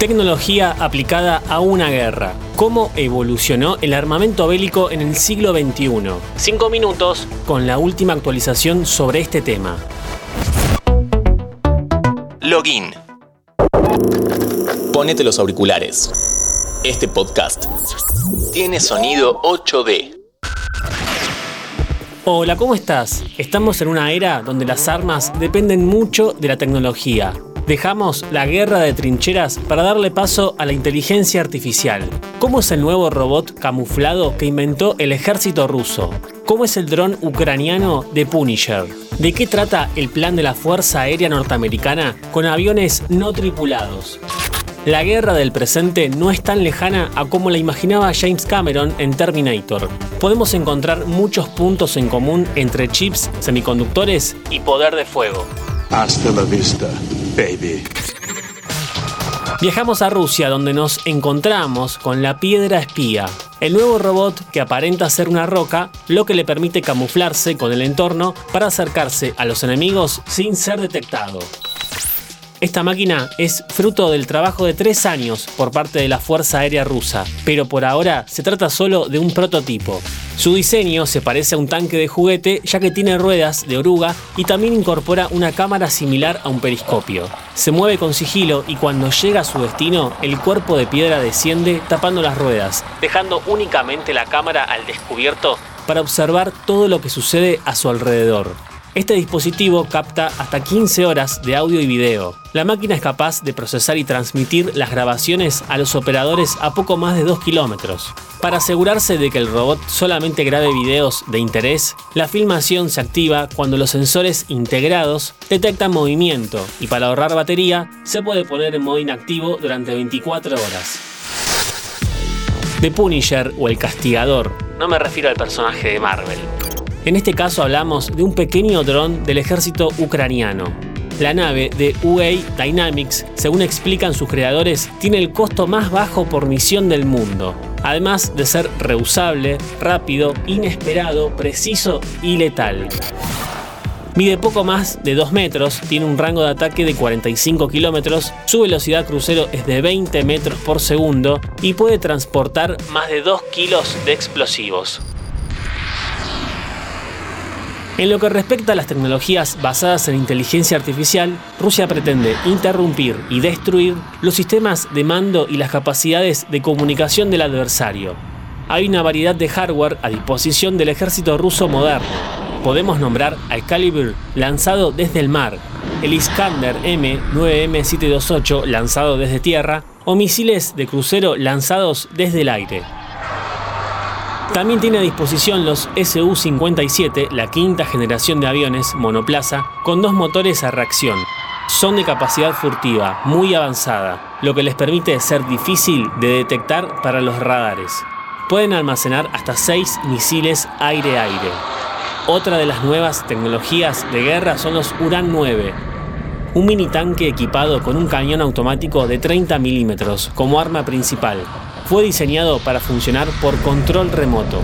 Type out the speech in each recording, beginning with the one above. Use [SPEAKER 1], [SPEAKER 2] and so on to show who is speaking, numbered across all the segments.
[SPEAKER 1] Tecnología aplicada a una guerra. ¿Cómo evolucionó el armamento bélico en el siglo XXI? Cinco minutos con la última actualización sobre este tema.
[SPEAKER 2] Login. Ponete los auriculares. Este podcast tiene sonido 8D.
[SPEAKER 1] Hola, ¿cómo estás? Estamos en una era donde las armas dependen mucho de la tecnología. Dejamos la guerra de trincheras para darle paso a la inteligencia artificial. ¿Cómo es el nuevo robot camuflado que inventó el ejército ruso? ¿Cómo es el dron ucraniano de Punisher? ¿De qué trata el plan de la Fuerza Aérea Norteamericana con aviones no tripulados? La guerra del presente no es tan lejana a como la imaginaba James Cameron en Terminator. Podemos encontrar muchos puntos en común entre chips, semiconductores y poder de fuego.
[SPEAKER 3] Hasta la vista, baby.
[SPEAKER 1] Viajamos a Rusia donde nos encontramos con la piedra espía, el nuevo robot que aparenta ser una roca, lo que le permite camuflarse con el entorno para acercarse a los enemigos sin ser detectado. Esta máquina es fruto del trabajo de tres años por parte de la Fuerza Aérea Rusa, pero por ahora se trata solo de un prototipo. Su diseño se parece a un tanque de juguete ya que tiene ruedas de oruga y también incorpora una cámara similar a un periscopio. Se mueve con sigilo y cuando llega a su destino, el cuerpo de piedra desciende tapando las ruedas, dejando únicamente la cámara al descubierto para observar todo lo que sucede a su alrededor. Este dispositivo capta hasta 15 horas de audio y video. La máquina es capaz de procesar y transmitir las grabaciones a los operadores a poco más de 2 kilómetros. Para asegurarse de que el robot solamente grabe videos de interés, la filmación se activa cuando los sensores integrados detectan movimiento y para ahorrar batería se puede poner en modo inactivo durante 24 horas. The Punisher o el castigador, no me refiero al personaje de Marvel. En este caso hablamos de un pequeño dron del ejército ucraniano. La nave de UA Dynamics, según explican sus creadores, tiene el costo más bajo por misión del mundo, además de ser reusable, rápido, inesperado, preciso y letal. Mide poco más de 2 metros, tiene un rango de ataque de 45 kilómetros, su velocidad crucero es de 20 metros por segundo y puede transportar más de 2 kilos de explosivos. En lo que respecta a las tecnologías basadas en inteligencia artificial, Rusia pretende interrumpir y destruir los sistemas de mando y las capacidades de comunicación del adversario. Hay una variedad de hardware a disposición del ejército ruso moderno. Podemos nombrar al Calibre lanzado desde el mar, el Iskander M9M728 lanzado desde tierra o misiles de crucero lanzados desde el aire. También tiene a disposición los Su-57, la quinta generación de aviones monoplaza, con dos motores a reacción. Son de capacidad furtiva, muy avanzada, lo que les permite ser difícil de detectar para los radares. Pueden almacenar hasta 6 misiles aire-aire. Otra de las nuevas tecnologías de guerra son los Uran 9, un mini tanque equipado con un cañón automático de 30 milímetros como arma principal, fue diseñado para funcionar por control remoto.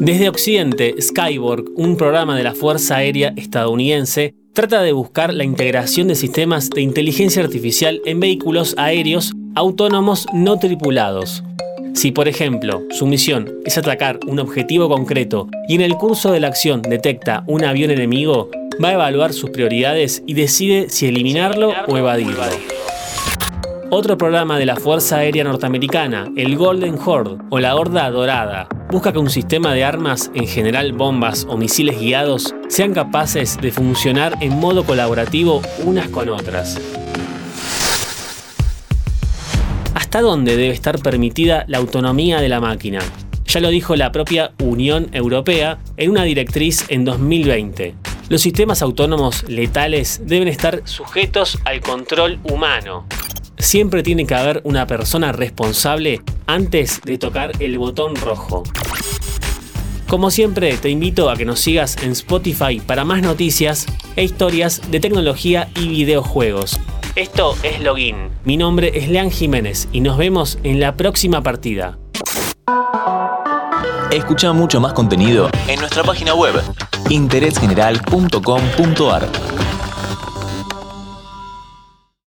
[SPEAKER 1] Desde Occidente, Skyborg, un programa de la Fuerza Aérea estadounidense, trata de buscar la integración de sistemas de inteligencia artificial en vehículos aéreos autónomos no tripulados. Si, por ejemplo, su misión es atacar un objetivo concreto y en el curso de la acción detecta un avión enemigo, va a evaluar sus prioridades y decide si eliminarlo o evadirlo. Otro programa de la Fuerza Aérea Norteamericana, el Golden Horde o la Horda Dorada, busca que un sistema de armas, en general bombas o misiles guiados, sean capaces de funcionar en modo colaborativo unas con otras. ¿Hasta dónde debe estar permitida la autonomía de la máquina? Ya lo dijo la propia Unión Europea en una directriz en 2020. Los sistemas autónomos letales deben estar sujetos al control humano, siempre tiene que haber una persona responsable antes de tocar el botón rojo. Como siempre, te invito a que nos sigas en Spotify para más noticias e historias de tecnología y videojuegos. Esto es Login. Mi nombre es Lean Jiménez y nos vemos en la próxima partida.
[SPEAKER 2] Escucha mucho más contenido en nuestra página web interésgeneral.com.ar.